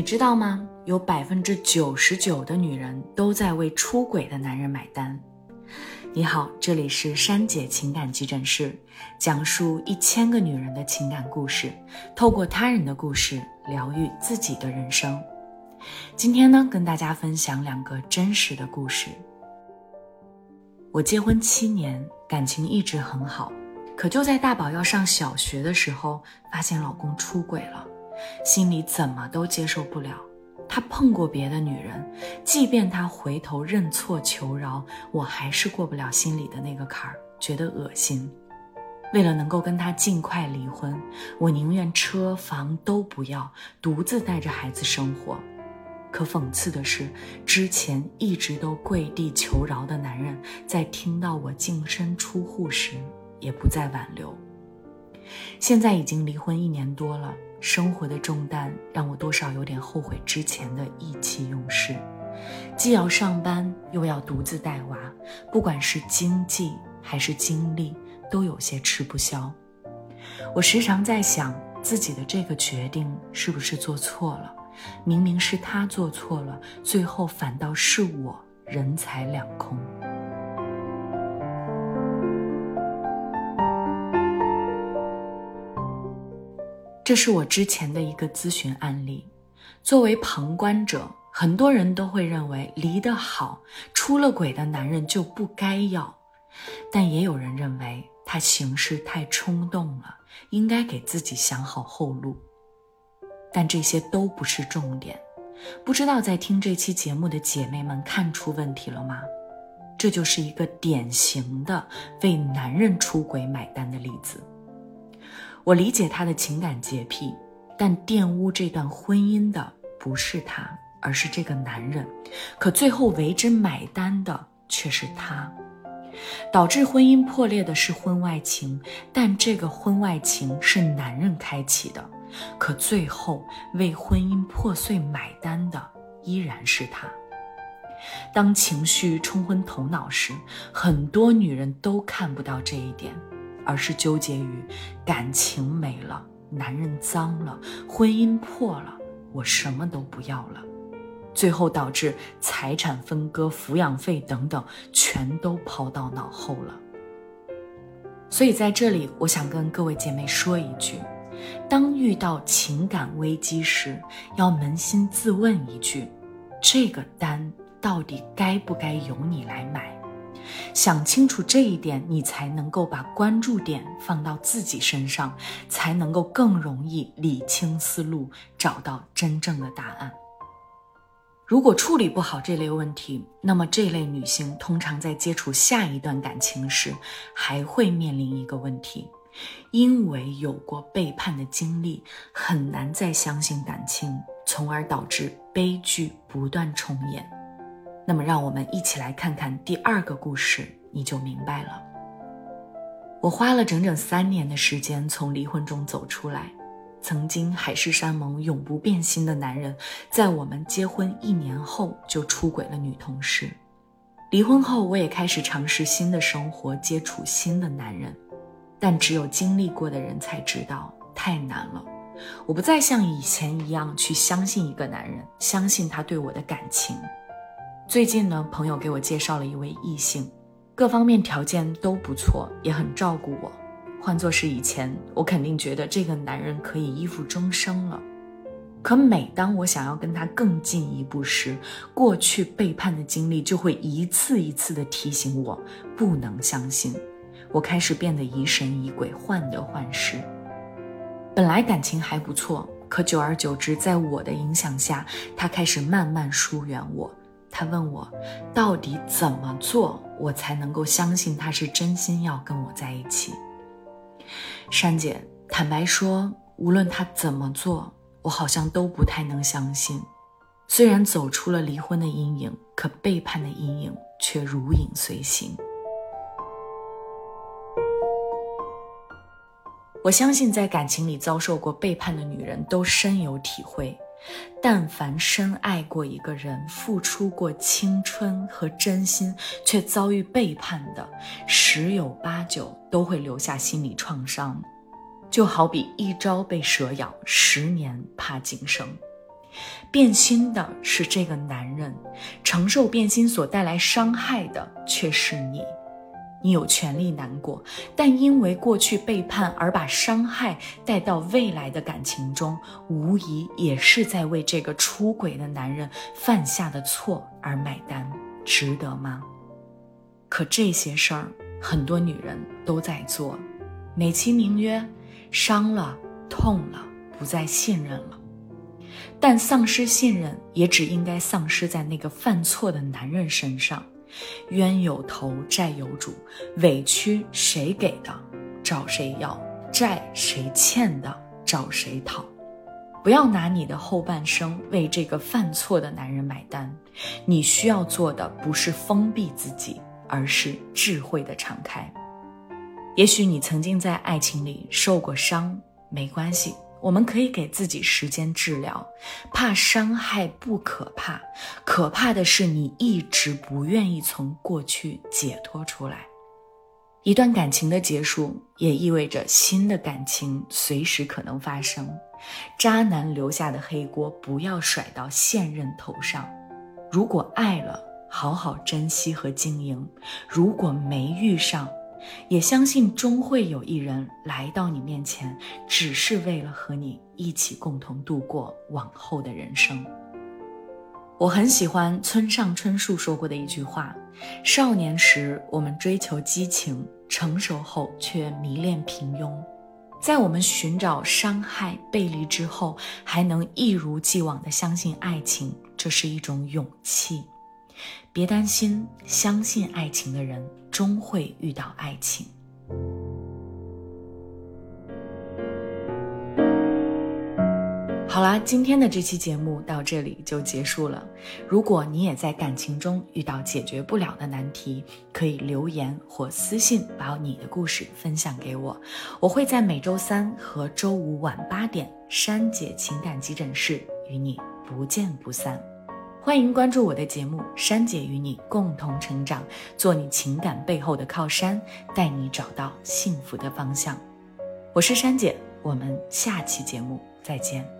你知道吗？有百分之九十九的女人都在为出轨的男人买单。你好，这里是珊姐情感急诊室，讲述一千个女人的情感故事，透过他人的故事疗愈自己的人生。今天呢，跟大家分享两个真实的故事。我结婚七年，感情一直很好，可就在大宝要上小学的时候，发现老公出轨了。心里怎么都接受不了，他碰过别的女人，即便他回头认错求饶，我还是过不了心里的那个坎儿，觉得恶心。为了能够跟他尽快离婚，我宁愿车房都不要，独自带着孩子生活。可讽刺的是，之前一直都跪地求饶的男人，在听到我净身出户时，也不再挽留。现在已经离婚一年多了。生活的重担让我多少有点后悔之前的意气用事，既要上班又要独自带娃，不管是经济还是精力，都有些吃不消。我时常在想，自己的这个决定是不是做错了？明明是他做错了，最后反倒是我人财两空。这是我之前的一个咨询案例。作为旁观者，很多人都会认为离得好、出了轨的男人就不该要，但也有人认为他行事太冲动了，应该给自己想好后路。但这些都不是重点。不知道在听这期节目的姐妹们看出问题了吗？这就是一个典型的为男人出轨买单的例子。我理解他的情感洁癖，但玷污这段婚姻的不是他，而是这个男人。可最后为之买单的却是他，导致婚姻破裂的是婚外情，但这个婚外情是男人开启的，可最后为婚姻破碎买单的依然是他。当情绪冲昏头脑时，很多女人都看不到这一点。而是纠结于感情没了，男人脏了，婚姻破了，我什么都不要了，最后导致财产分割、抚养费等等全都抛到脑后了。所以在这里，我想跟各位姐妹说一句：当遇到情感危机时，要扪心自问一句，这个单到底该不该由你来买？想清楚这一点，你才能够把关注点放到自己身上，才能够更容易理清思路，找到真正的答案。如果处理不好这类问题，那么这类女性通常在接触下一段感情时，还会面临一个问题，因为有过背叛的经历，很难再相信感情，从而导致悲剧不断重演。那么，让我们一起来看看第二个故事，你就明白了。我花了整整三年的时间从离婚中走出来。曾经海誓山盟、永不变心的男人，在我们结婚一年后就出轨了女同事。离婚后，我也开始尝试新的生活，接触新的男人。但只有经历过的人才知道，太难了。我不再像以前一样去相信一个男人，相信他对我的感情。最近呢，朋友给我介绍了一位异性，各方面条件都不错，也很照顾我。换作是以前，我肯定觉得这个男人可以依附终生了。可每当我想要跟他更进一步时，过去背叛的经历就会一次一次的提醒我不能相信。我开始变得疑神疑鬼，患得患失。本来感情还不错，可久而久之，在我的影响下，他开始慢慢疏远我。他问我，到底怎么做，我才能够相信他是真心要跟我在一起？珊姐，坦白说，无论他怎么做，我好像都不太能相信。虽然走出了离婚的阴影，可背叛的阴影却如影随形。我相信，在感情里遭受过背叛的女人都深有体会。但凡深爱过一个人，付出过青春和真心，却遭遇背叛的，十有八九都会留下心理创伤。就好比一朝被蛇咬，十年怕井绳。变心的是这个男人，承受变心所带来伤害的却是你。你有权利难过，但因为过去背叛而把伤害带到未来的感情中，无疑也是在为这个出轨的男人犯下的错而买单，值得吗？可这些事儿，很多女人都在做，美其名曰伤了、痛了，不再信任了。但丧失信任，也只应该丧失在那个犯错的男人身上。冤有头，债有主，委屈谁给的，找谁要；债谁欠的，找谁讨。不要拿你的后半生为这个犯错的男人买单。你需要做的不是封闭自己，而是智慧的敞开。也许你曾经在爱情里受过伤，没关系。我们可以给自己时间治疗，怕伤害不可怕，可怕的是你一直不愿意从过去解脱出来。一段感情的结束，也意味着新的感情随时可能发生。渣男留下的黑锅，不要甩到现任头上。如果爱了，好好珍惜和经营；如果没遇上，也相信终会有一人来到你面前，只是为了和你一起共同度过往后的人生。我很喜欢村上春树说过的一句话：“少年时我们追求激情，成熟后却迷恋平庸。在我们寻找伤害、背离之后，还能一如既往地相信爱情，这是一种勇气。”别担心，相信爱情的人终会遇到爱情。好啦，今天的这期节目到这里就结束了。如果你也在感情中遇到解决不了的难题，可以留言或私信把你的故事分享给我，我会在每周三和周五晚八点，珊姐情感急诊室与你不见不散。欢迎关注我的节目，珊姐与你共同成长，做你情感背后的靠山，带你找到幸福的方向。我是珊姐，我们下期节目再见。